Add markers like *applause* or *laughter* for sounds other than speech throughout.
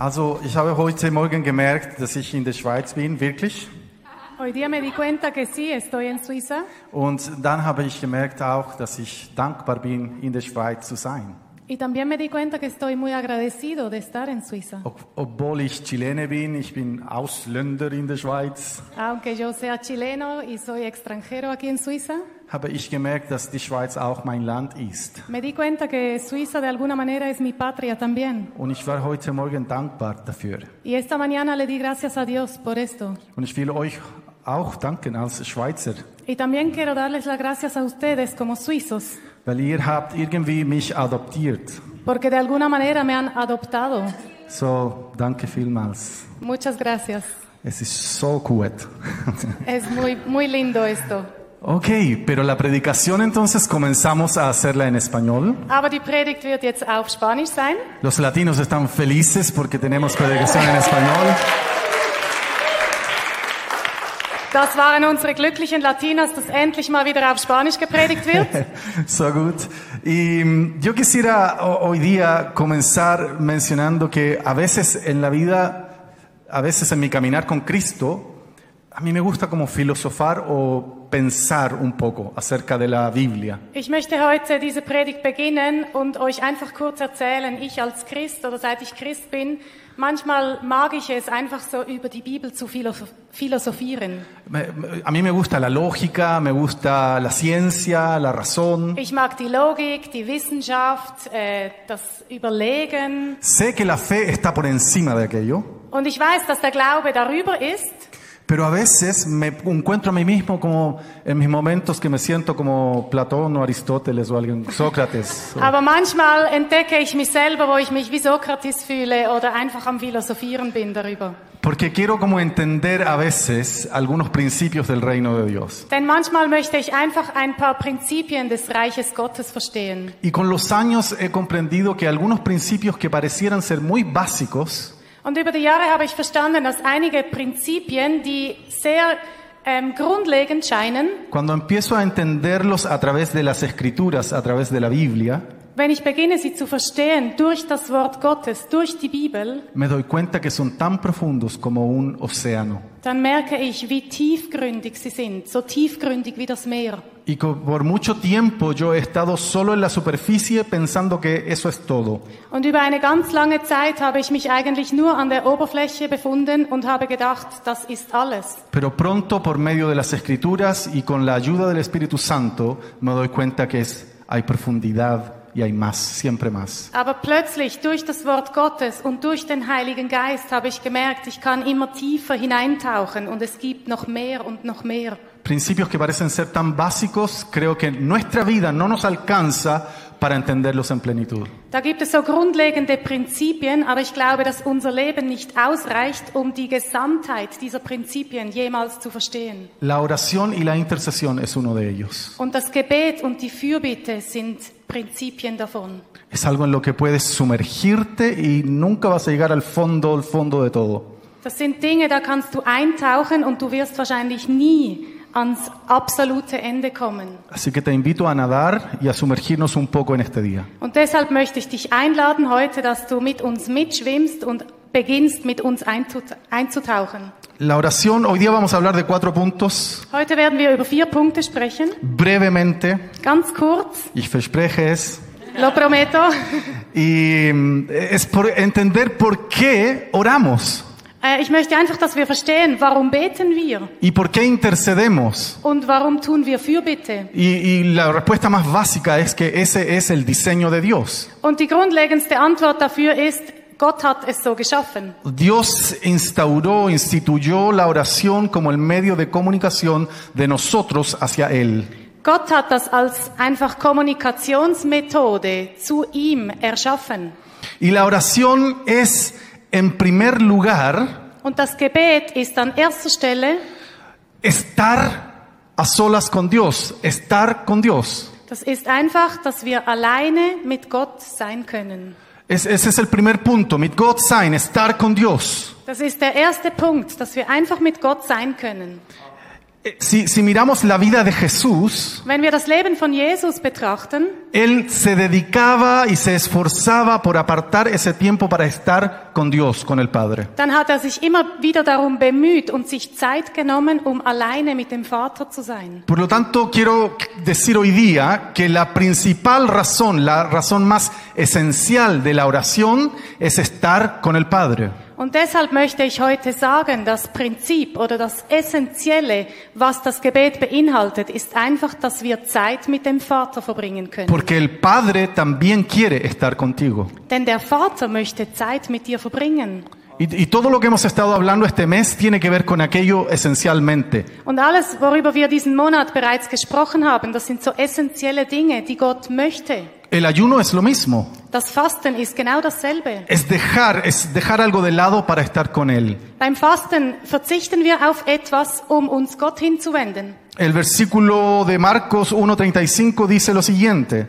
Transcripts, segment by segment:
Also ich habe heute Morgen gemerkt, dass ich in der Schweiz bin, wirklich. Hoy día me di cuenta que sí, estoy en Suiza. Und dann habe ich gemerkt auch, dass ich dankbar bin, in der Schweiz zu sein. Y también me di cuenta que estoy muy agradecido de estar en Suiza. Ob obwohl ich Chilene bin, ich bin Ausländer in der Schweiz, Aunque yo sea chileno y soy extranjero aquí en Suiza, habe ich gemerkt, dass die Schweiz auch mein Land ist. me di cuenta que Suiza de alguna manera es mi patria también. Und ich war heute Morgen dankbar dafür. Y esta mañana le di gracias a Dios por esto. Und ich will euch auch danken als Schweizer, Y también quiero darles las gracias a ustedes como suizos, weil ihr habt irgendwie mich adoptiert. porque de alguna manera me han adoptado. So, danke vielmals. Muchas gracias. Es ist so gut. Es muy, muy lindo esto. Ok, pero la predicación entonces comenzamos a hacerla en español. Aber die Predigt wird jetzt auf Spanisch sein. Los latinos están felices porque tenemos predicación en español. Das waren unsere glücklichen Latinas, dass endlich mal wieder auf Spanisch gepredigt wird. *laughs* So gut. Y mm, yo quisiera ho- hoy día comenzar mencionando que a veces en la vida, a veces en mi caminar con Cristo, a mí me gusta como filosofar o pensar un poco acerca de la Biblia. Ich möchte heute diese Predigt beginnen und euch einfach kurz erzählen, ich als Christ oder seit ich Christ bin, manchmal mag ich es einfach so über die Bibel zu philosoph- philosophieren. A mí me gusta la lógica, me gusta la ciencia, la razón. Ich mag die Logik, die Wissenschaft, äh, das Überlegen Sé que la fe está por encima de aquello, und ich weiß, dass der Glaube darüber ist. Pero a veces me encuentro a mí mismo como en mis momentos que me siento como Platón o Aristóteles o alguien, Sócrates. Aber manchmal entdecke ich mich selber, wo ich mich wie Sokrates fühle oder einfach am Philosophieren bin darüber. Porque quiero como entender a veces algunos principios del reino de Dios. Denn manchmal möchte ich einfach ein paar Prinzipien des Reiches Gottes verstehen. Y con los años he comprendido que algunos principios que parecieran ser muy básicos, Und über die Jahre habe ich verstanden, dass einige Prinzipien, die sehr ähm, grundlegend scheinen, cuando empiezo a entenderlos a través de las escrituras, a través de la Biblia, wenn ich beginne, sie zu verstehen durch das Wort Gottes, durch die Bibel, me doy cuenta que son tan profundos como un océano. dann merke ich, wie tiefgründig sie sind, so tiefgründig wie das Meer. Y por mucho tiempo yo he estado solo en la superficie pensando que eso es todo. Und über eine ganz lange Zeit habe ich mich eigentlich nur an der Oberfläche befunden und habe gedacht, das ist alles. Pero pronto por medio de las escrituras y con la ayuda del Espíritu Santo me doy cuenta que es, hay profundidad y hay más, siempre más. Aber plötzlich durch das Wort Gottes und durch den Heiligen Geist habe ich gemerkt, ich kann immer tiefer hineintauchen und es gibt noch mehr und noch mehr. Principios que parecen ser tan básicos, creo que nuestra vida no nos alcanza para entenderlos en plenitud. Da gibt es so grundlegende Prinzipien, aber ich glaube, dass unser Leben nicht ausreicht, um die Gesamtheit dieser Prinzipien jemals zu verstehen. La oración y la intercesión es uno de ellos. Und das Gebet und die Fürbitte sind Prinzipien davon. Es algo en lo que puedes sumergirte y nunca vas a llegar al fondo, al fondo de todo. Das sind Dinge, da kannst du eintauchen und du wirst wahrscheinlich nie ans absolute Ende kommen. Así que te invito a nadar y a sumergirnos un poco en este día. Und deshalb möchte ich dich einladen heute, dass du mit uns mitschwimmst und beginnst mit uns einzut- einzutauchen. La oración, hoy día vamos a hablar de cuatro puntos Heute werden wir über vier Punkte sprechen. brevemente. Ganz kurz, Ich verspreche es. lo prometo. Y mm, es por entender por qué oramos Äh, Ich möchte einfach, dass wir verstehen, warum beten wir y por qué intercedemos. und warum tun wir Fürbitte. Y, y la respuesta más básica es que ese es el diseño de Dios. Und die grundlegendste Antwort dafür ist, Gott hat es so geschaffen. Dios instauró, instituyó la oración como el medio de comunicación de nosotros hacia Él. Gott hat das als einfach Kommunikationsmethode zu ihm erschaffen. Y la oración es, en primer lugar, Und das Gebet ist an erster Stelle, estar a solas con Dios, estar con Dios. das ist einfach, dass wir alleine mit Gott sein können. Es- ese es el primer punto, mit Gott sein, estar con Dios. Das ist der erste Punkt, dass wir einfach mit Gott sein können. Si, si miramos la vida de Jesús, Wenn wir das Leben von Jesus betrachten, Él se dedicaba y se esforzaba por apartar ese tiempo para estar con Dios, con el Padre. dann hat er sich immer wieder darum bemüht und sich Zeit genommen, um alleine mit dem Vater zu sein. Por lo tanto, quiero decir hoy día que la principal razón, la razón más esencial de la oración es estar con el Padre. Und deshalb möchte ich heute sagen, das Prinzip oder das Essentielle, was das Gebet beinhaltet, ist einfach, dass wir Zeit mit dem Vater verbringen können. Porque el Padre también quiere estar contigo. Denn der Vater möchte Zeit mit dir verbringen. Y, y todo lo que hemos estado hablando este mes tiene que ver con aquello esencialmente. Und alles, worüber wir diesen Monat bereits gesprochen haben, das sind so essentielle Dinge, die Gott möchte. El ayuno es lo mismo. Das Fasten ist genau dasselbe. Es dejar, es dejar algo de lado para estar con Él. Beim Fasten verzichten wir auf etwas, um uns Gott hinzuwenden. El versículo de Marcos 1.35 dice lo siguiente.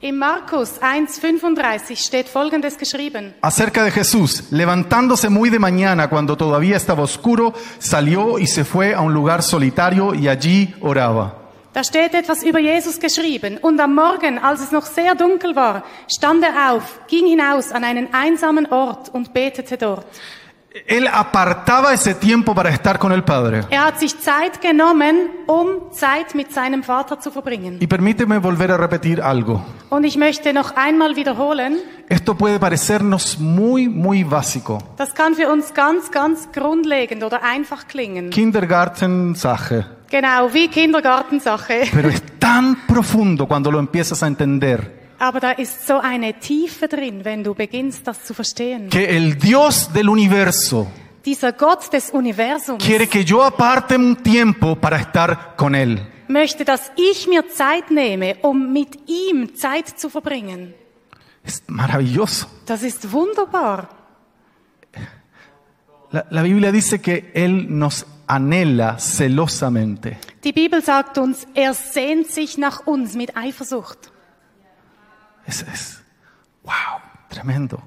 Im Markus 1.35 steht Folgendes geschrieben. Acerca de Jesús, levantándose muy de mañana cuando todavía estaba oscuro, salió y se fue a un lugar solitario y allí oraba. Da steht etwas über Jesus geschrieben. Und am Morgen, als es noch sehr dunkel war, stand er auf, ging hinaus an einen einsamen Ort und betete dort. Él apartaba ese tiempo para estar con el Padre. Er hat sich Zeit genommen, um Zeit mit seinem Vater zu verbringen. Y permíteme volver a repetir algo. Und ich möchte noch einmal wiederholen, Esto puede parecernos muy, muy básico. das kann für uns ganz, ganz grundlegend oder einfach klingen. Kindergarten-Sache. Genau, wie Kindergartensache. *laughs* Pero es tan profundo cuando lo empiezas a entender. Aber da ist so eine Tiefe drin, wenn du beginnst, das zu verstehen. Que el Dios del universo Dieser Gott des Universums quiere que yo aparte un tiempo para estar con Él. möchte, dass ich mir Zeit nehme, um mit ihm Zeit zu verbringen. Es maravilloso. Das ist wunderbar. La, la Biblia dice que Él nos anhela celosamente. Die Bibel sagt uns, er sehnt sich nach uns mit Eifersucht. Es, es, wow, tremendo.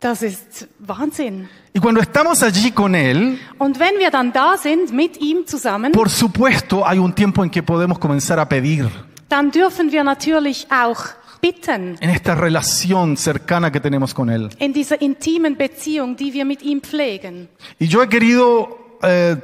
Das ist Wahnsinn. Y cuando estamos allí con Él, Und wenn wir dann da sind, mit ihm zusammen, por supuesto hay un tiempo en que podemos comenzar a pedir. dann dürfen wir natürlich auch bitten En esta relación cercana que tenemos con Él. in dieser intimen Beziehung, die wir mit ihm pflegen. Y yo he querido eh,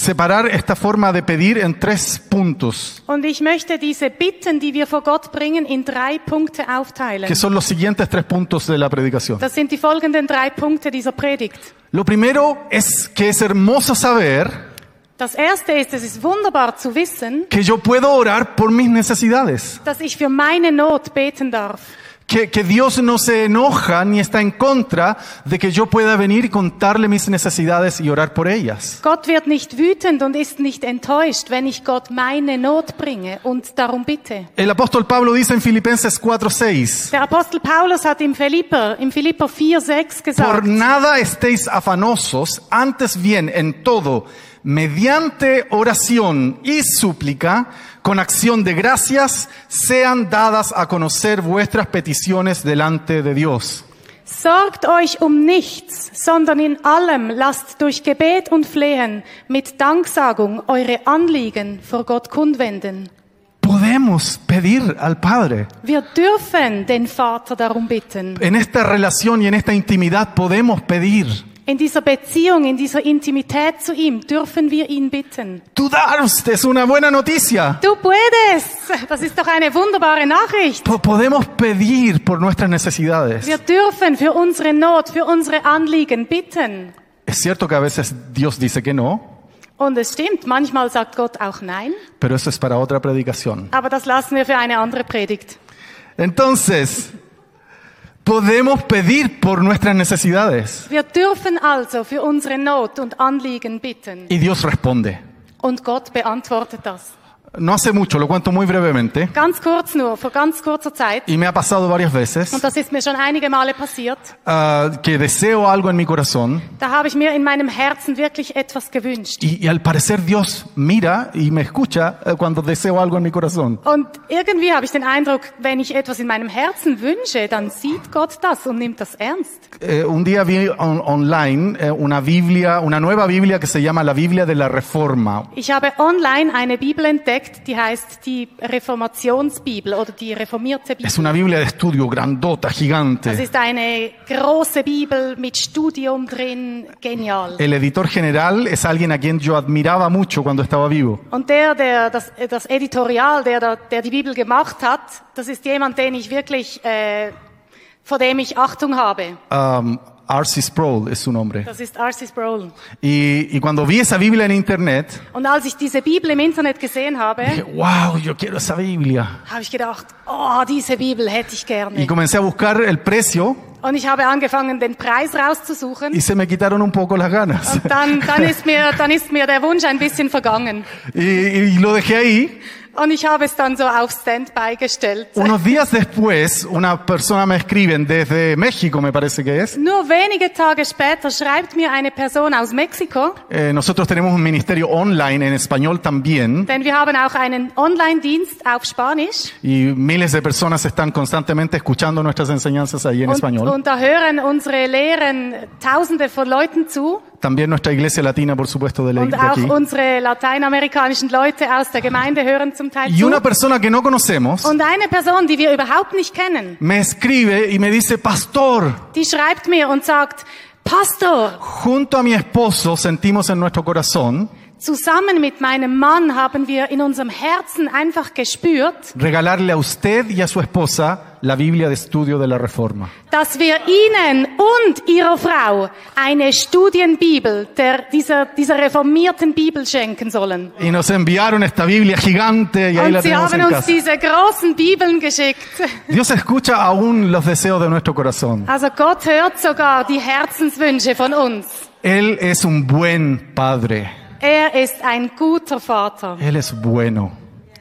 separar esta forma de pedir en tres puntos, Und ich möchte diese Bitten, die wir vor Gott bringen, in drei Punkte aufteilen. que son los siguientes tres puntos de la predicación. Das sind die folgenden drei Punkte dieser Predigt. Lo primero es que es hermoso saber Das erste ist, es ist wunderbar zu wissen, que yo puedo orar por mis necesidades, dass ich für meine Not beten darf. Que, que Dios no se enoja ni está en contra de que yo pueda venir y contarle mis necesidades y orar por ellas. Gott wird nicht wütend und ist nicht enttäuscht, wenn ich Gott meine Not bringe und darum bitte. El apóstol Pablo dice en Filipenses 4:6, Der Apostel Paulus hat im Philipper, im Philipper 4, 6 Por gesagt, nada estéis afanosos, antes bien en todo, mediante oración y súplica, con acción de gracias, sean dadas a conocer vuestras peticiones delante de Dios. Sorgt euch um nichts, sondern in allem lasst durch Gebet und Flehen mit Danksagung eure Anliegen vor Gott kundwenden. Podemos pedir al Padre. Wir dürfen den Vater darum bitten. En esta relación y en esta intimidad podemos pedir. In dieser Beziehung, in dieser Intimität zu ihm dürfen wir ihn bitten. Tú darst es una buena noticia. Du puedes! Das ist doch eine wunderbare Nachricht. Po- podemos pedir por nuestras necesidades. Wir dürfen für unsere Not, für unsere Anliegen bitten. Es cierto que a veces Dios dice que no, Und es stimmt, manchmal sagt Gott auch Nein, pero eso es para otra predicación. aber das lassen wir für eine andere Predigt. Entonces, podemos pedir por nuestras necesidades Wir dürfen also für unsere Not und Anliegen bitten. y Dios responde. Und Gott beantwortet das. No hace mucho, lo cuento muy brevemente, Ganz kurz nur, vor ganz kurzer Zeit. y me ha pasado varias veces, Und das ist mir schon einige Male passiert. ah, que deseo algo en mi corazón Da habe ich mir in meinem Herzen wirklich etwas gewünscht. y, y al parecer Dios mira y me escucha eh, cuando deseo algo en mi corazón. Und irgendwie habe ich den Eindruck, wenn ich etwas in meinem Herzen wünsche, dann sieht Gott das und nimmt das ernst. Eh, un día vi on- online eh, una Biblia, una nueva Biblia que se llama la Biblia de la Reforma. Ich habe online eine Bibel entdeckt, die heißt die Reformationsbibel oder die reformierte Bibel. Es una Biblia de estudio grandota, Das gigante. ist eine große Bibel mit Studium drin, genial. El editor general es alguien a quien yo admiraba mucho cuando estaba vivo. Und der, der das, das Editorial, der, da- der die Bibel gemacht hat, das ist jemand, den ich wirklich, äh, vor dem ich Achtung habe. Um, R.C. Sproul es su nombre. Das ist R.C. Sproul. Y, y cuando vi esa Biblia en internet, Und als ich diese Bibel im Internet gesehen habe, dije, wow, yo quiero esa Biblia. habe ich gedacht, oh, diese Bibel hätte ich Y comencé a buscar el precio Und ich habe angefangen, den Preis rauszusuchen. y se me quitaron un poco las ganas. Und dann, dann, ist mir, dann ist mir der Wunsch ein bisschen vergangen. *laughs* Y, y lo dejé ahí. Und ich habe es dann so auf Standby gestellt. Unos días después, una persona me escribe desde México, me parece que es. Nur wenige Tage später schreibt mir eine Person aus Mexiko, Eh, nosotros tenemos un ministerio online en español también denn wir haben auch einen Online-Dienst auf Spanisch. y miles de personas están constantemente escuchando nuestras enseñanzas ahí en Und, español. und da hören unsere Lehren Tausende von Leuten zu También nuestra iglesia latina, por supuesto, de, la, und de auch aquí. unsere lateinamerikanischen Leute aus der Gemeinde hören zum Teil Y zu. una persona que no conocemos Und eine Person, die wir überhaupt nicht kennen, me escribe y me dice, pastor, die schreibt mir und sagt, Pastor, junto a mi esposo sentimos en nuestro corazón zusammen mit meinem Mann haben wir in unserem Herzen einfach gespürt, regalarle a usted y a su esposa la Biblia de estudio de la Reforma. dass wir Ihnen und Ihrer Frau eine Studienbibel der, dieser, dieser reformierten Bibel schenken sollen. Y nos enviaron esta Biblia gigante y ahí Und la Sie tenemos haben en uns casa. diese großen Bibeln geschickt. *laughs* Dios escucha aún los deseos de nuestro corazón. Also Gott hört sogar die Herzenswünsche von uns. Él es un buen padre. Er ist ein guter Vater. Él es bueno.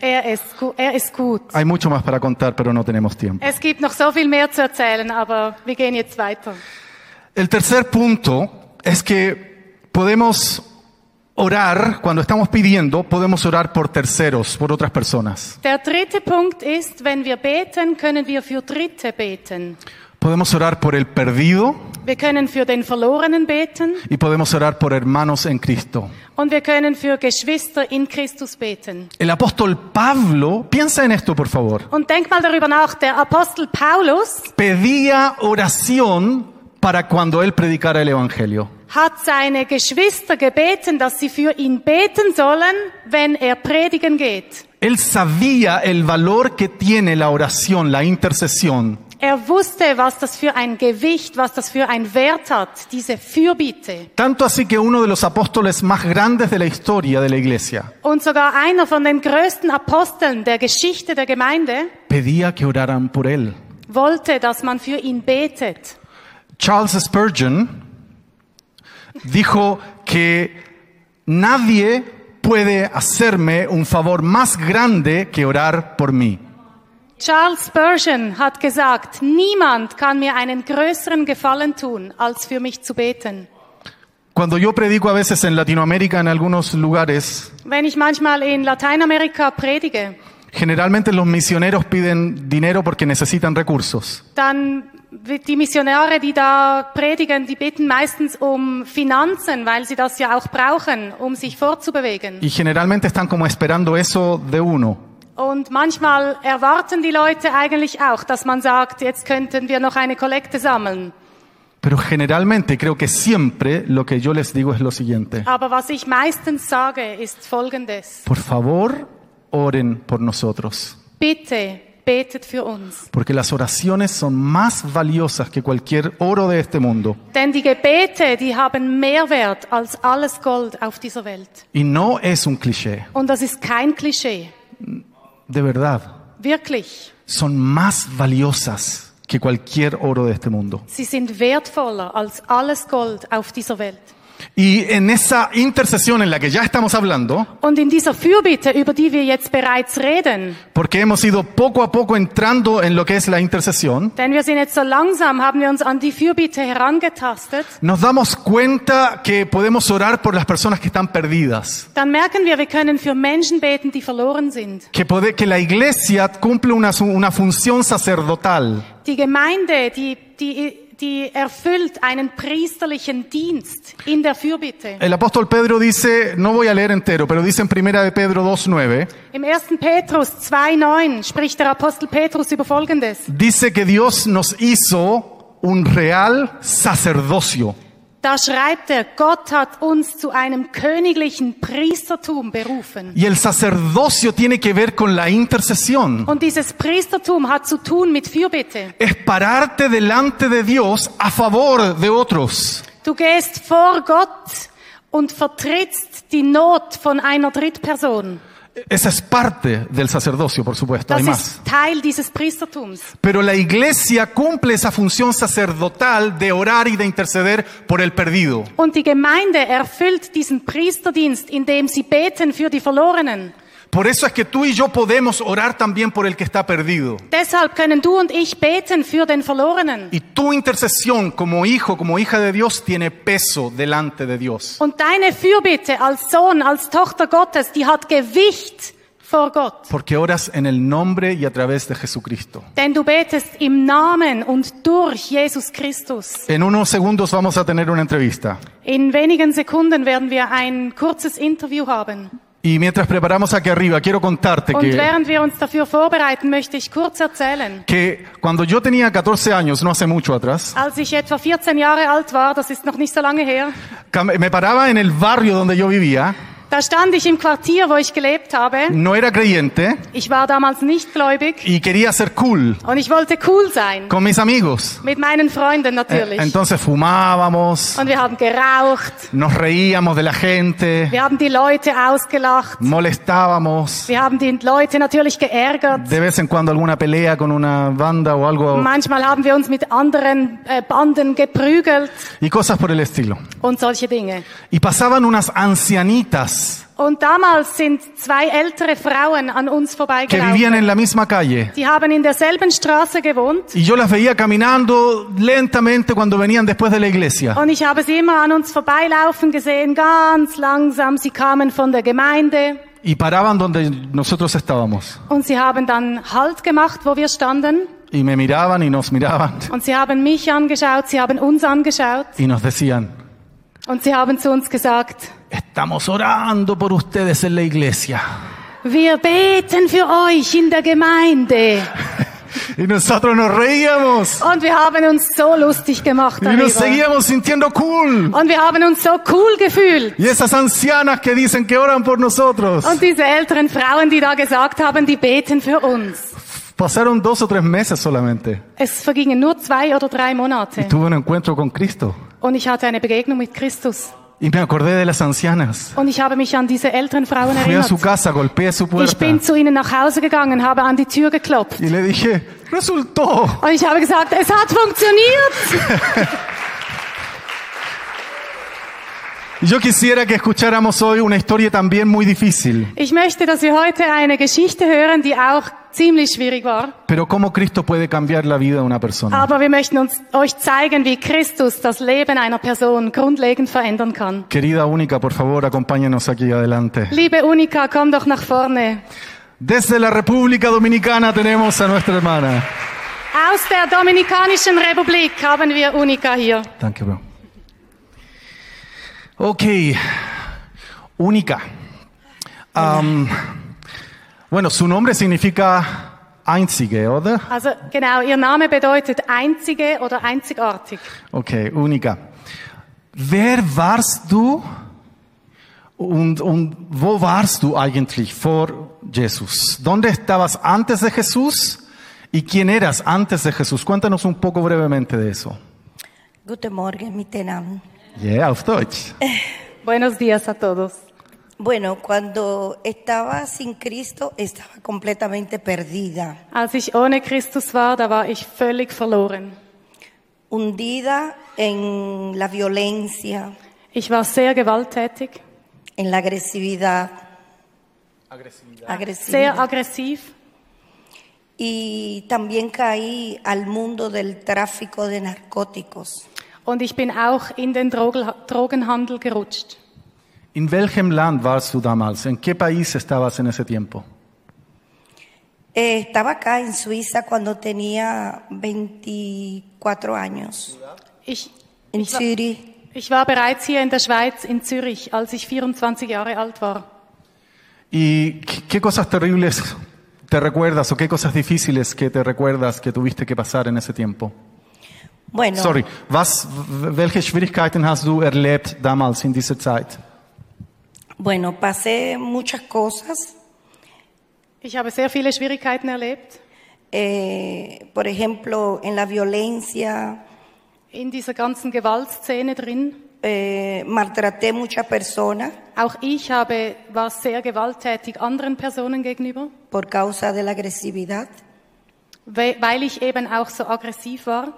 Er ist, er ist gut. Hay mucho más para contar, pero no tenemos tiempo. Es gibt noch so viel mehr zu erzählen, aber wir gehen jetzt weiter. El tercer punto es que podemos orar, cuando estamos pidiendo, podemos orar por terceros, por otras personas. Der dritte Punkt ist, wenn wir beten, können wir für Dritte beten. Podemos orar por el perdido Wir können für den Verlorenen beten y podemos orar por hermanos en Cristo. und wir können für Geschwister in Christus beten. El apóstol Pablo, piensa en esto por favor, Und denk mal darüber nach, der Apostel Paulus pedía oración para cuando él predicara el Evangelio. hat seine Geschwister gebeten, dass sie für ihn beten sollen, wenn er predigen geht. Él sabía el valor que tiene la oración, la intercesión. Er wusste, was das für ein Gewicht, was das für ein Wert hat, diese Fürbitte. Tanto así que uno de los apóstoles más grandes de la historia de la iglesia Und sogar einer von den größten Aposteln der Geschichte der Gemeinde pedía que oraran por él. wollte, dass man für ihn betet. Charles Spurgeon dijo que nadie puede hacerme un favor más grande que orar por mí. Charles Spurgeon hat gesagt, niemand kann mir einen größeren Gefallen tun, als für mich zu beten. Cuando yo predico a veces en Latinoamérica en algunos lugares, Wenn ich manchmal in Lateinamerika predige, generalmente los misioneros piden dinero porque necesitan recursos. dann die Missionare, die da predigen, die bitten meistens um Finanzen, weil sie das ja auch brauchen, um sich fortzubewegen. Y generalmente están como esperando eso de uno. Und manchmal erwarten die Leute eigentlich auch, dass man sagt, jetzt könnten wir noch eine Kollekte sammeln. Pero generalmente, creo que siempre lo que yo les digo es lo siguiente. Aber was ich meistens sage, ist Folgendes. Por favor, oren por nosotros. Bitte betet für uns. Porque las oraciones son más valiosas que cualquier oro de este mundo. Denn die Gebete, die haben mehr Wert als alles Gold auf dieser Welt. Y no es un cliché. Und das ist kein Klischee. De verdad. Wirklich. Son más valiosas que cualquier oro de este mundo. Sie sind wertvoller als alles Gold auf dieser Welt. Y en esa intercesión en la que ya estamos hablando, Und in dieser Fürbitte, über die wir jetzt bereits reden, porque hemos ido poco a poco entrando en lo que es la intercesión, denn wir sind jetzt so langsam, haben wir uns an die Fürbitte herangetastet, nos damos cuenta que podemos orar por las personas que están perdidas. dann merken wir, wir können für Menschen beten, die verloren sind. Que, pode- que la iglesia cumple una, su- una función sacerdotal. Die Gemeinde, die, die, die erfüllt einen priesterlichen Dienst in der Fürbitte. El apóstol Pedro dice, no voy a leer entero, pero dice en primera de Pedro 2.9, Im 1. Petrus 2,9 spricht der Apostel Petrus über Folgendes. dice que Dios nos hizo un real sacerdocio. Da schreibt er, Gott hat uns zu einem königlichen Priestertum berufen. Y el sacerdocio tiene que ver con la intercesión. Und dieses Priestertum hat zu tun mit Fürbitte. Es pararte delante de Dios a favor de otros. Du gehst vor Gott und vertrittst die Not von einer Drittperson. Esa es parte del sacerdocio, por supuesto, hay Das más. ist Teil dieses Priestertums. Pero la iglesia cumple esa función sacerdotal de orar y de interceder por el perdido. Und die Gemeinde erfüllt diesen Priesterdienst, indem sie beten für die Verlorenen. Por eso es que tú y yo podemos orar también por el que está perdido. Deshalb können du und ich beten für den Verlorenen. Y tu intercesión como hijo, como hija de Dios, tiene peso delante de Dios. Und deine Fürbitte als Sohn, als Tochter Gottes, die hat Gewicht vor Gott. Porque oras en el nombre y a través de Jesucristo. Denn du betest im Namen und durch Jesus Christus. En unos segundos vamos a tener una entrevista. In wenigen Sekunden werden wir ein kurzes Interview haben. Y mientras preparamos aquí arriba, quiero contarte Und que, während wir uns dafür vorbereiten, möchte ich kurz erzählen. que cuando yo tenía 14 años, no hace mucho atrás, Als ich etwa 14 Jahre alt war, das ist noch nicht so lange her, cam- me paraba en el barrio donde yo vivía, da stand ich im Quartier, wo ich gelebt habe. no era creyente Ich war damals nicht gläubig y quería ser cool und ich wollte cool sein. con mis amigos. Mit meinen Freunden Eh, natürlich. Entonces fumábamos, Und wir haben geraucht, nos reíamos de la gente, wir haben die Leute ausgelacht, molestábamos, wir haben die Leute natürlich geärgert. de vez en cuando alguna pelea con una banda o algo Manchmal haben wir uns mit anderen äh, Banden geprügelt y cosas por el estilo. und solche Dinge. Y pasaban unas ancianitas Und damals sind zwei ältere Frauen an uns que vivían en vorbeigelaufen. la misma calle. Die haben in derselben Straße gewohnt Y yo las veía caminando lentamente cuando venían después de la iglesia. und ich habe sie immer an uns vorbeilaufen gesehen, ganz langsam. Sie kamen von der Gemeinde Y paraban donde nosotros estábamos. und sie haben dann Halt gemacht, wo wir standen. Y me miraban y nos miraban. Und sie haben mich angeschaut, sie haben uns angeschaut Y nos decían, und sie haben zu uns gesagt, estamos orando por ustedes en la iglesia. wir beten für euch in der Gemeinde. *laughs* Y nosotros nos reíamos. Und wir haben uns so lustig gemacht Y nos seguíamos sintiendo cool. Und wir haben uns so cool gefühlt. Y esas ancianas que dicen que oran por nosotros. Und diese älteren Frauen, die da gesagt haben, die beten für uns. Pasaron dos o tres meses solamente. Es vergingen nur zwei oder drei Y Monate. tuve un encuentro con Cristo. Und ich hatte eine Begegnung mit Christus. Y me acordé de las ancianas. Und ich habe mich an diese älteren Frauen Fui a erinnert. su casa, golpeé su Ich puerta. bin zu ihnen nach Hause gegangen, habe an die Tür geklopft. Y le dije, resultó. Und ich habe gesagt, es hat funktioniert. Y Yo quisiera que escucháramos hoy una historia también muy difícil, Ich möchte, dass wir heute eine Geschichte hören, die auch ziemlich schwierig war. pero cómo Cristo puede cambiar la vida de una persona. Aber wir möchten uns, euch zeigen, wie Christus das Leben einer Person grundlegend verändern kann. Querida Única, por favor, acompáñanos aquí adelante. Liebe Unika, komm doch nach vorne. Desde la República Dominicana tenemos a nuestra hermana. Aus der Dominikanischen Republik haben wir Unika hier. Danke, bro. Ok, Única. Am, bueno, su nombre significa einzige, oder? Also genau, ihr Name bedeutet einzige oder einzigartig. Okay, Única. Wer warst du und, und wo warst du eigentlich vor Jesus? ¿Dónde estabas antes de Jesús? ¿Y quién eras antes de Jesús? Cuéntanos un poco brevemente de eso. Guten Morgen miteinander. Yeah, auf Deutsch. Buenos días a todos. Bueno, cuando estaba sin Cristo estaba completamente perdida, Als ich ohne Christus war, da war ich völlig verloren. hundida en la violencia, Ich war sehr gewalttätig, en la agresividad, sehr agresividad. aggressiv Y también caí al mundo del tráfico de narcóticos. und ich bin auch in den Drogenhandel gerutscht. ¿En welchem Land warst du damals? ¿En qué país estabas en ese tiempo? Eh, estaba acá en Suiza cuando tenía 24 años, Ich, en ich, war, Zürich. ich war bereits hier in der Schweiz, in Zürich, als ich 24 Jahre alt war. ¿Y qué cosas terribles te recuerdas o qué cosas difíciles que te recuerdas que tuviste que pasar en ese tiempo? Bueno, Sorry, was, welche Schwierigkeiten hast du erlebt damals in dieser Zeit? Bueno, pasé muchas cosas. Ich habe sehr viele Schwierigkeiten erlebt. Eh, por ejemplo, en la violencia, In dieser ganzen Gewaltszene drin. eh, maltraté muchas personas Auch ich habe, war sehr gewalttätig anderen Personen gegenüber, por causa de la agresividad. we- weil ich eben auch so aggressiv war.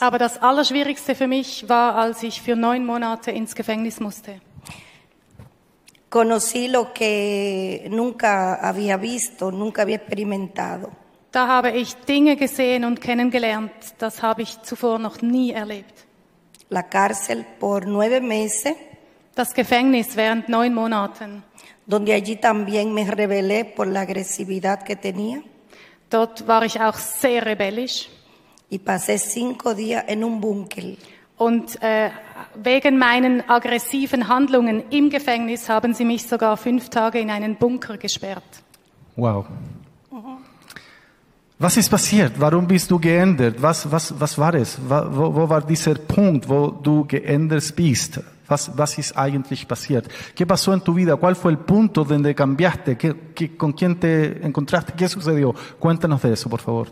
Aber das Allerschwierigste für mich war, als ich für neun Monate ins Gefängnis musste. Conocí lo que nunca había visto, nunca había experimentado. Da habe ich Dinge gesehen und kennengelernt, das habe ich zuvor noch nie erlebt. La cárcel por nueve meses, Das Gefängnis während neun Monaten. Donde allí también me rebelé por la agresividad que tenía Dort war ich auch sehr rebellisch. y pasé cinco días en un búnker. Und äh, wegen meinen aggressiven Handlungen im Gefängnis haben sie mich sogar fünf Tage in einen Bunker gesperrt. Wow. Was ist passiert? Warum bist du geändert? Was, was, was war es? Wo, wo war dieser Punkt, wo du geändert bist? Was, was ist eigentlich passiert? ¿Qué pasó en tu vida? ¿Cuál fue el punto donde cambiaste? ¿Qué, qué- con quién te encontraste? ¿Qué sucedió? Cuéntanos de eso, por favor.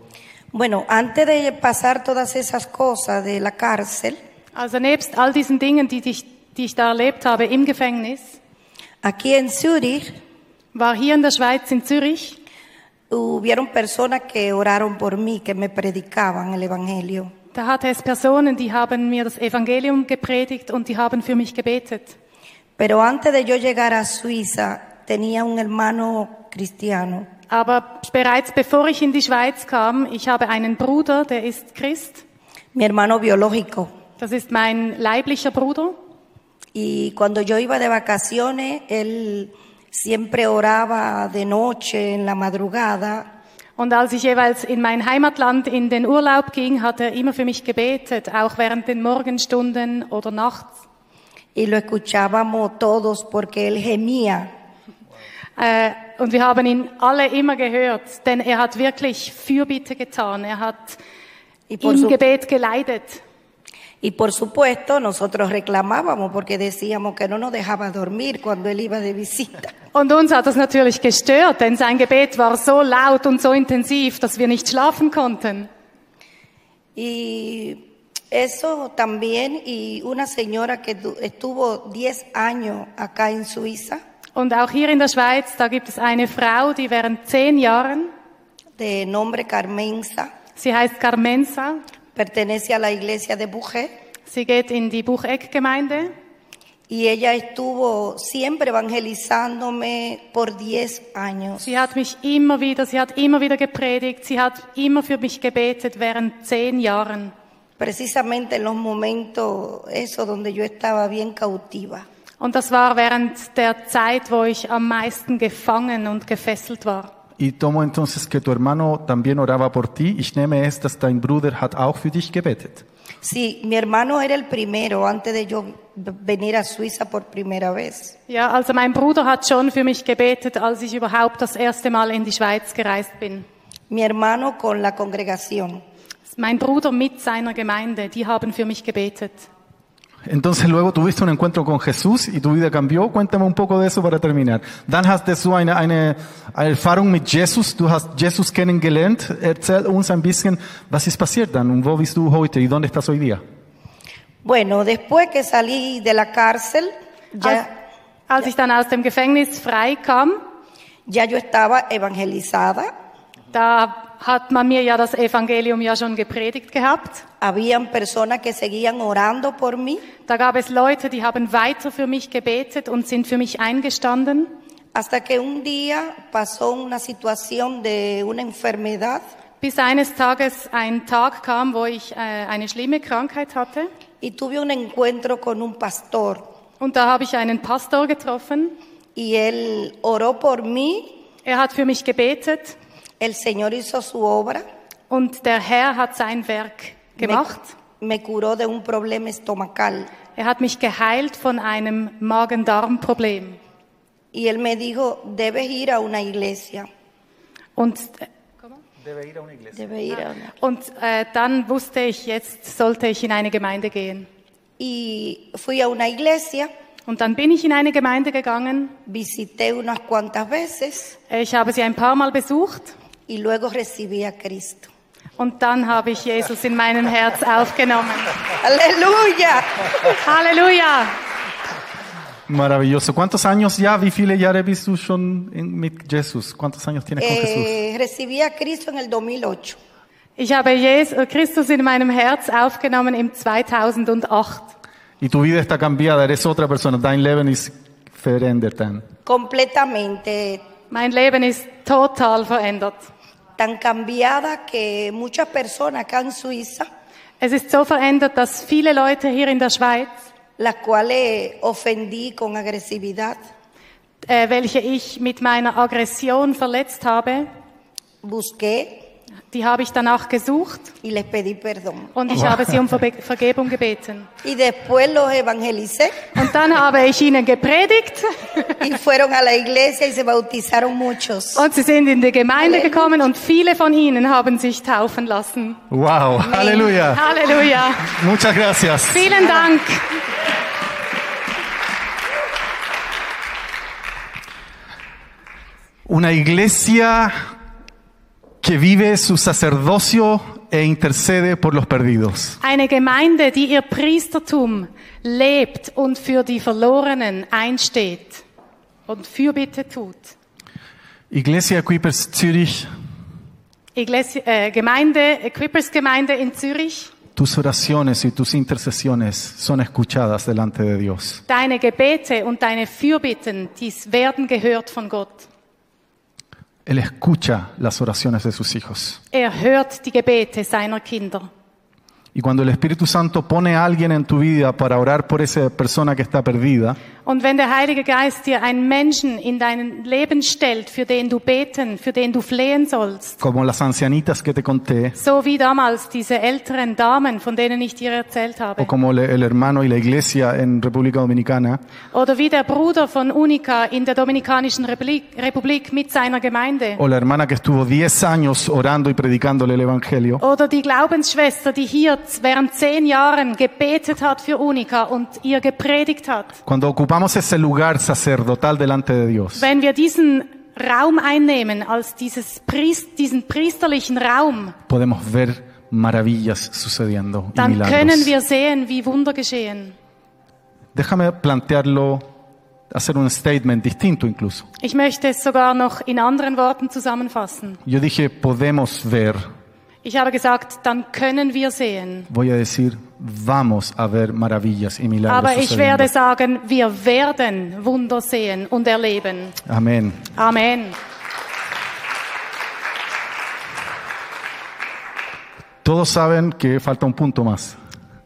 Bueno, antes de pasar todas esas cosas de la cárcel, Also nebst all diesen Dingen, die ich, die ich da erlebt habe im Gefängnis, aquí en Zurich war hier in der Schweiz in Zürich hubieron personas que oraron por mí, que me predicaban el Evangelio. Da hatte es Personen, die haben mir das Evangelium gepredigt und die haben für mich gebetet. Pero antes de yo llegar a Suiza, tenía un hermano cristiano Aber bereits bevor ich in die Schweiz kam, ich habe einen Bruder, der ist Christ. mi hermano biológico. Das ist mein leiblicher Bruder. Y cuando yo iba de vacaciones, él siempre oraba de noche, en la madrugada, Und als ich jeweils in mein Heimatland in den Urlaub ging, hat er immer für mich gebetet, auch während den Morgenstunden oder nachts. y lo escuchábamos todos porque él gemía. Äh, und wir haben ihn alle immer gehört, denn er hat wirklich Fürbitte getan. Er hat im Gebet geleidet. y por supuesto, nosotros reclamábamos porque decíamos que no nos dejaba dormir cuando él iba de visita. Und uns hat das natürlich gestört, denn sein Gebet war so laut und so intensiv, dass wir nicht schlafen konnten. Y eso también, y una señora que estuvo 10 años acá en Suiza, Und auch hier in der Schweiz, da gibt es eine Frau, die während zehn Jahren, de nombre Carmenza, sie heißt Carmenza, pertenece a la iglesia de Bujé, sie geht in die Bucheck-Gemeinde y ella estuvo siempre evangelizándome por 10 años. Sie hat mich immer wieder, sie hat immer wieder gepredigt, sie hat immer für mich gebetet während zehn Jahren. Precisamente en los momentos, eso donde yo estaba bien cautiva. Und das war während der Zeit, wo ich am meisten gefangen und gefesselt war. Y tomo entonces que tu hermano también oraba por ti. Ich nehme es, dass dein Bruder hat auch für dich gebetet. Sí, mi hermano era el primero antes de yo venir a Suiza por primera vez. Ja, also mein Bruder hat schon für mich gebetet, als ich überhaupt das erste Mal in die Schweiz gereist bin. Mi hermano con la congregación. Mein Bruder mit seiner Gemeinde, die haben für mich gebetet. Entonces luego tuviste un encuentro con Jesús y tu vida cambió. Cuéntame un poco de eso para terminar. Dann hast du eine, eine, Erfahrung mit Jesus. Du hast Jesus kennengelernt. Erzähl uns ein bisschen, was ist passiert dann und wo bist du heute y dónde estás hoy día? Bueno, después que salí de la cárcel, Als, ya, als ich dann aus dem Gefängnis frei kam, ya yo estaba evangelizada. Da hat man mir ja das Evangelium ja schon gepredigt gehabt. Habían personas que seguían orando por mí Da gab es Leute, die haben weiter für mich gebetet und sind für mich eingestanden. hasta que un día pasó una situación de una enfermedad Bis eines Tages ein Tag kam, wo ich äh, eine schlimme Krankheit hatte. y tuve un encuentro con un pastor Und da habe ich einen Pastor getroffen. y él oró por mí, Er hat für mich gebetet el Señor hizo su obra, und der Herr hat sein Werk me, gemacht. me curó de un problema estomacal Er hat mich geheilt von einem Magen-Darm-Problem. y él me dijo, debes ir a una iglesia, Und, debes ir a una. und äh, dann wusste ich, jetzt sollte ich in eine Gemeinde gehen. Y fui a una iglesia, Und dann bin ich in eine Gemeinde gegangen. visité unas cuantas veces Ich habe sie ein paar Mal besucht. Y luego recibí a Cristo. Und dann habe ich Jesus in meinem Herz aufgenommen. Aleluya. Halleluja! Maravilloso. ¿Cuántos años ya, wie viele Jahre bist du schon in, mit Jesus? ¿Cuántos años tienes con Jesús? Eh, recibí a Cristo en el 2008. Ich habe Jesus, Christus in meinem Herz aufgenommen im 2008. Y tu vida está cambiada, eres otra persona. Dein Leben ist verändert. dann. Completamente Mein Leben ist total verändert. Tan cambiada que muchas personas acá en Suiza, Es ist so verändert, dass viele Leute hier in der Schweiz, las cuales ofendí con agresividad, äh, welche ich mit meiner Aggression verletzt habe, busqué die habe ich danach gesucht y les pedí perdón. und ich habe sie um Verbe Vergebung gebeten. Y después los evangelicé Und dann habe ich ihnen gepredigt y fueron a la iglesia y se bautizaron muchos. und sie sind in die Gemeinde gekommen und viele von ihnen haben sich taufen lassen. Wow, aleluya. Halleluja! Muchas gracias. Vielen Dank! Una iglesia que vive su sacerdocio e intercede por los perdidos. Eine Gemeinde, die ihr Priestertum lebt und für die Verlorenen einsteht und Fürbitte tut. Iglesia Equippers Zürich, Iglesia, äh, Gemeinde, Equippers Gemeinde in Zürich. tus oraciones y tus intercesiones son escuchadas delante de Dios. Deine Gebete und deine Fürbitten, dies werden gehört von Gott. Él escucha las oraciones de sus hijos. Er hört die Gebete seiner Kinder. Y cuando el Espíritu Santo pone a alguien en tu vida para orar por esa persona que está perdida, Und wenn der Heilige Geist dir einen Menschen in dein Leben stellt, für den du beten, für den du flehen sollst, como las ancianitas que te conté, so wie damals diese älteren Damen, von denen ich dir erzählt habe, o como le- el hermano y la iglesia en República Dominicana, oder wie der Bruder von Unica in der Dominikanischen Republik, Republik mit seiner Gemeinde, o la hermana que estuvo 10 años orando y predicándole el Evangelio, oder die Glaubensschwester, die hier während zehn Jahren gebetet hat für Unica und ihr gepredigt hat. cuando ocupamos ese lugar sacerdotal delante de Dios, Wenn wir diesen Raum einnehmen als dieses Priest, diesen priesterlichen Raum, podemos ver maravillas sucediendo y dann milagros. können wir sehen, wie Wunder geschehen. Déjame plantearlo, hacer un statement distinto incluso. Ich möchte es sogar noch in anderen Worten zusammenfassen. Yo dije, podemos ver, Ich habe gesagt, dann können wir sehen. voy a decir, vamos a ver maravillas y milagros. Aber ich sucediendo. werde sagen, wir werden Wunder sehen und erleben. Amén. Amen. Todos saben que falta un punto más.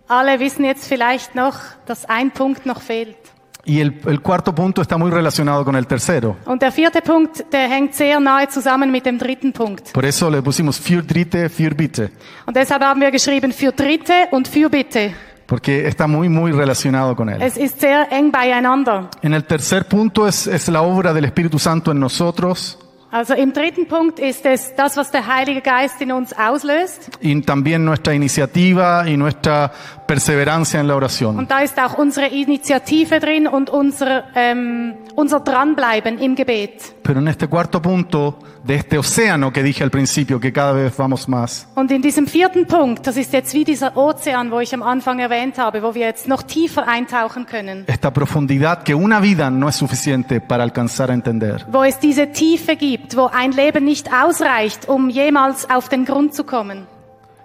Alle wissen jetzt vielleicht noch, dass ein Punkt noch fehlt. Y el, el cuarto punto está muy relacionado con el tercero. Und der vierte Punkt, der hängt sehr nahe zusammen mit dem dritten Punkt. Por eso le pusimos für Dritte, für Bitte. Und deshalb haben wir geschrieben für Dritte und für Bitte. Porque está muy, muy relacionado con él. Es ist sehr eng beieinander. En el tercer punto es, es la obra del Espíritu Santo en nosotros Also im dritten Punkt ist es das, was der Heilige Geist in uns auslöst. y también nuestra iniciativa y nuestra perseverancia en la oración. Und da ist auch unsere Initiative drin und unser, ähm, unser Dranbleiben im Gebet. Pero en este cuarto punto de este océano que dije al principio, que cada vez vamos más, Und in diesem vierten Punkt, das ist jetzt wie dieser Ozean, wo ich am Anfang erwähnt habe, wo wir jetzt noch tiefer eintauchen können, esta profundidad que una vida no es suficiente para alcanzar a entender. wo es diese Tiefe gibt, wo ein Leben nicht ausreicht, um jemals auf den Grund zu kommen.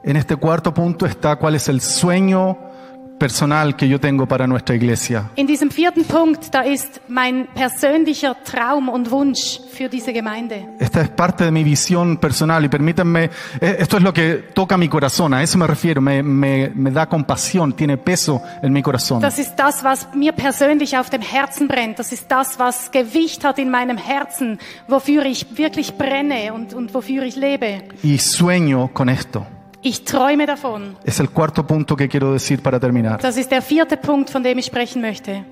En este cuarto punto está cuál es el sueño personal que yo tengo para nuestra iglesia. In diesem vierten Punkt, da ist mein persönlicher Traum und Wunsch für diese Gemeinde. Esta es parte de mi visión personal y permítanme, eh, esto es lo que toca mi corazón, a eso me refiero, me, me, me da compasión, tiene peso en mi corazón. Das ist das, was mir persönlich auf dem Herzen brennt. Das ist das, was Gewicht hat in meinem Herzen, wofür ich wirklich brenne und, und wofür ich lebe. Y sueño con esto. Ich träume davon. Es el cuarto punto que quiero decir para terminar. Das ist der vierte Punkt, von dem ich sprechen möchte.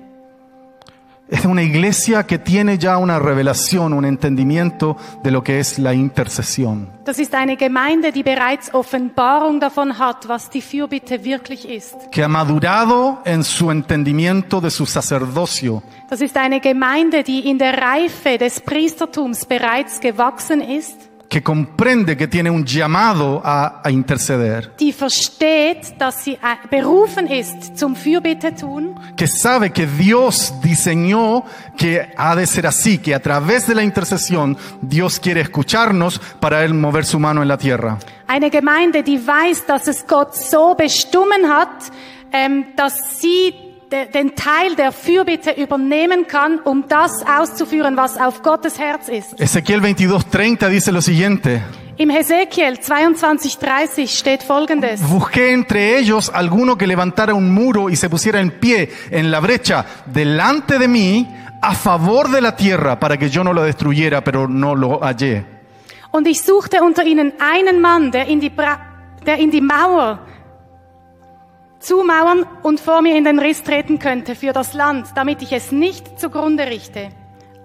Es una iglesia que tiene ya una revelación, un entendimiento de lo que es la intercesión. Das ist eine Gemeinde, die bereits Offenbarung davon hat, was die Fürbitte wirklich ist. que ha madurado en su entendimiento de su sacerdocio, Das ist eine Gemeinde, die in der Reife des Priestertums bereits gewachsen ist, que comprende que tiene un llamado a, a interceder, die versteht, dass sie äh, berufen ist zum Fürbitte tun, que sabe que Dios diseñó que ha de ser así, que a través de la intercesión Dios quiere escucharnos para Él mover su mano en la tierra. Eine Gemeinde, die weiß, dass es Gott so bestimmen hat, ähm, dass sie den Teil der Fürbitte übernehmen kann, um das auszuführen, was auf Gottes Herz ist. Ezequiel 22:30 dice lo siguiente, Im Hesekiel 22,30 steht Folgendes. busqué entre ellos alguno que levantara un muro y se pusiera en pie en la brecha delante de mí a favor de la tierra para que yo no lo destruyera, pero no lo hallé. Und ich suchte unter ihnen einen Mann, der in die, Bra der in die Mauer zumauern und vor mir in den Riss treten könnte für das Land, damit ich es nicht zugrunde richte.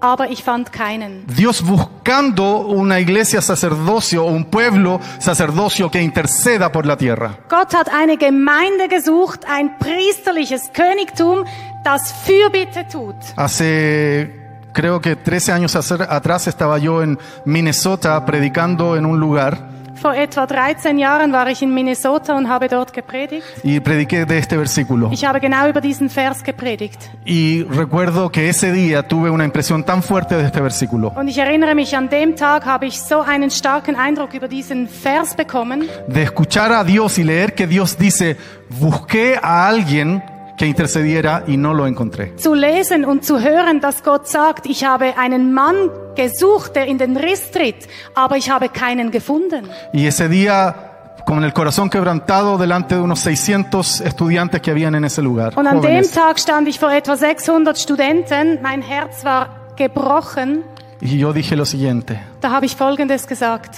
Aber ich fand keinen. Dios buscando una iglesia sacerdocio un pueblo sacerdocio que interceda por la tierra. Gott hat eine Gemeinde gesucht, ein priesterliches Königtum, das Fürbitte tut. Hace creo que 13 años atrás estaba yo en Minnesota predicando en un lugar Vor etwa 13 Jahren war ich in Minnesota und habe dort gepredigt. y prediqué de este versículo. Ich habe genau über diesen Vers gepredigt. Y recuerdo que ese día tuve una impresión tan fuerte de este versículo, Und ich erinnere mich, an dem Tag habe ich so einen starken Eindruck über diesen Vers bekommen, de escuchar a Dios y leer que Dios dice, busqué a alguien que intercediera y no lo encontré. zu lesen und zu hören, dass Gott sagt, ich habe einen Mann gesucht, der in den Riss tritt, aber ich habe keinen gefunden. Y ese día, con el corazón quebrantado delante de unos 600 estudiantes que habían en ese lugar. Und an dem jóvenes. Tag stand ich vor etwa 600 Studenten, mein Herz war gebrochen, Y yo dije lo siguiente, da habe ich Folgendes gesagt.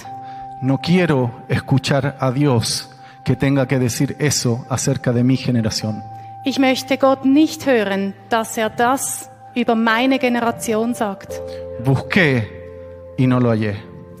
no quiero escuchar a Dios que tenga que decir eso acerca de mi generación. Ich möchte Gott nicht hören, dass er das über meine Generation sagt. Busqué y no lo hallé.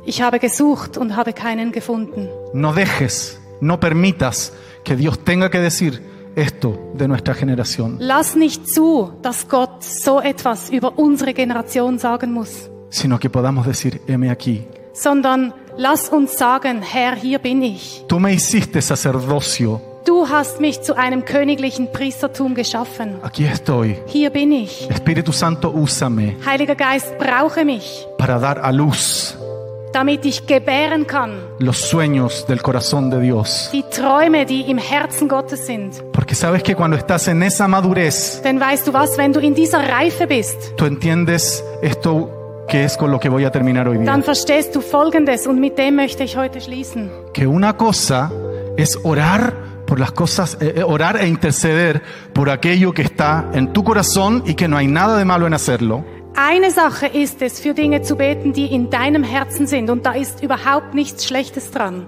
Ich habe gesucht und habe keinen gefunden. No dejes, no permitas que Dios tenga que decir esto de nuestra generación, Lass nicht zu, dass Gott so etwas über unsere Generation sagen muss, sino que podamos decir, heme aquí. sondern lass uns sagen, Herr, hier bin ich. Tú me hiciste sacerdocio, Du hast mich zu einem königlichen Priestertum geschaffen. aquí estoy. Hier bin ich. Espíritu Santo, úsame Heiliger Geist, brauche mich, para dar a luz damit ich gebären kann. los sueños del corazón de Dios. Die Träume, die im Herzen Gottes sind. Porque sabes que cuando estás en esa madurez, Denn weißt du was, wenn du in dieser Reife bist, tú entiendes esto que es con lo que voy a terminar hoy día. dann verstehst du Folgendes und mit dem möchte ich heute schließen. Que una cosa es orar por las cosas, eh, eh, orar e interceder por aquello que está en tu corazón y que no hay nada de malo en hacerlo. Eine Sache ist es, für Dinge zu beten, die in deinem Herzen sind und da ist überhaupt nichts Schlechtes dran.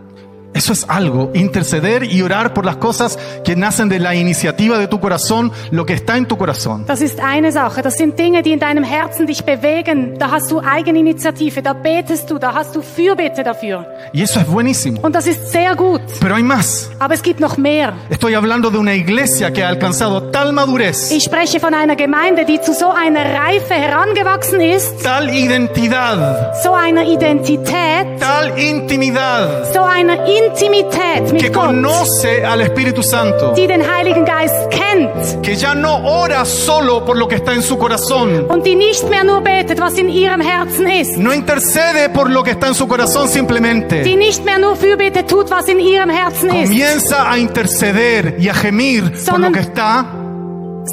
Eso es algo, interceder y orar por las cosas que nacen de la iniciativa de tu corazón, lo que está en tu corazón. Das ist eine Sache. Das sind Dinge, die in deinem Herzen dich bewegen. Da hast du Eigeninitiative, da betest du, da hast du Fürbitte dafür. Y eso es buenísimo. Und das ist sehr gut. Pero hay más. Aber es gibt noch mehr. Estoy hablando de una iglesia que ha alcanzado tal madurez, Ich spreche von einer Gemeinde, die zu so einer Reife herangewachsen ist, tal identidad, so einer Identität, tal intimidad, so einer Intimität que mit Gott, conoce al Espíritu Santo, die den Heiligen Geist kennt que ya no ora solo por lo que está en su corazón, und die nicht mehr nur betet, was in ihrem Herzen ist, no intercede por lo que está en su corazón die simplemente. nicht mehr nur Fürbitte tut, was in ihrem Herzen ist. Comienza a interceder y a gemir por lo Sondern- que está,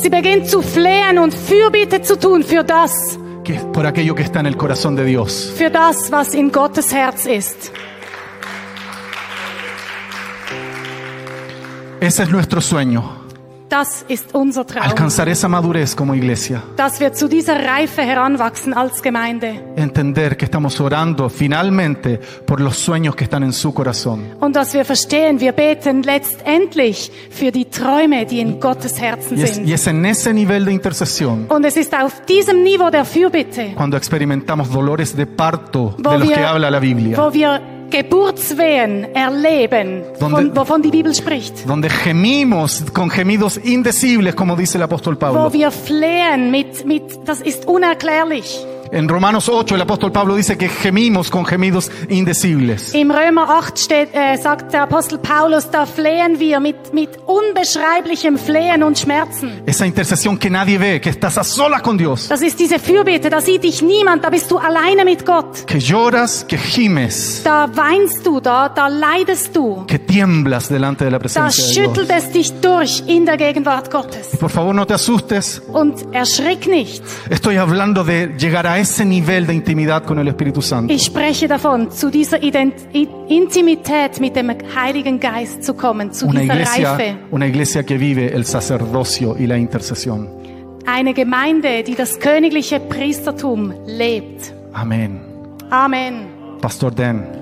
Sie beginnt zu flehen und Fürbitte zu tun für das, que es por aquello que está en el corazón de Dios. für das, was in Gottes Herz ist. Ese es nuestro sueño, Das ist unser Traum, alcanzar esa madurez como iglesia. dass wir zu dieser Reife heranwachsen als Gemeinde Entender que estamos orando finalmente por los sueños que están en su corazón. und dass wir verstehen, wir beten letztendlich für die Träume, die in Gottes Herzen Y es, y sind. es en ese nivel de intercesión Und es ist auf diesem Niveau der Fürbitte, cuando experimentamos dolores de parto de los que habla la Biblia, wo wir Geburtswehen erleben, Donde- von, wovon die Bibel spricht. donde gemimos con gemidos indecibles, como dice el apóstol Wo Pablo. wir flehen mit, mit, das ist unerklärlich. En Romanos 8 el apóstol Pablo dice que gemimos con gemidos indecibles. Im Römer 8 steht, äh, sagt der Apostel Paulus, da flehen wir mit, mit unbeschreiblichem Flehen und Schmerzen. Esa intercesión que nadie ve, que estás a solas con Dios, Das ist diese Fürbitte, da sieht dich niemand, da bist du alleine mit Gott. que lloras, que gimes, Da weinst du, da, da leidest du. que tiemblas delante de la Da presencia de schüttelt Dios. es dich durch in der Gegenwart Gottes. Por favor, no te asustes. Und erschrick nicht. Estoy hablando de llegar a ese nivel de intimidad con el Espíritu Santo. Ich spreche davon, zu dieser Ident Intimität mit dem Heiligen Geist zu kommen, zu Una dieser iglesia, Reife. una iglesia que vive el sacerdocio y la intercesión. Eine Gemeinde, die das königliche Priestertum lebt. Amén. Amen. Pastor Dan.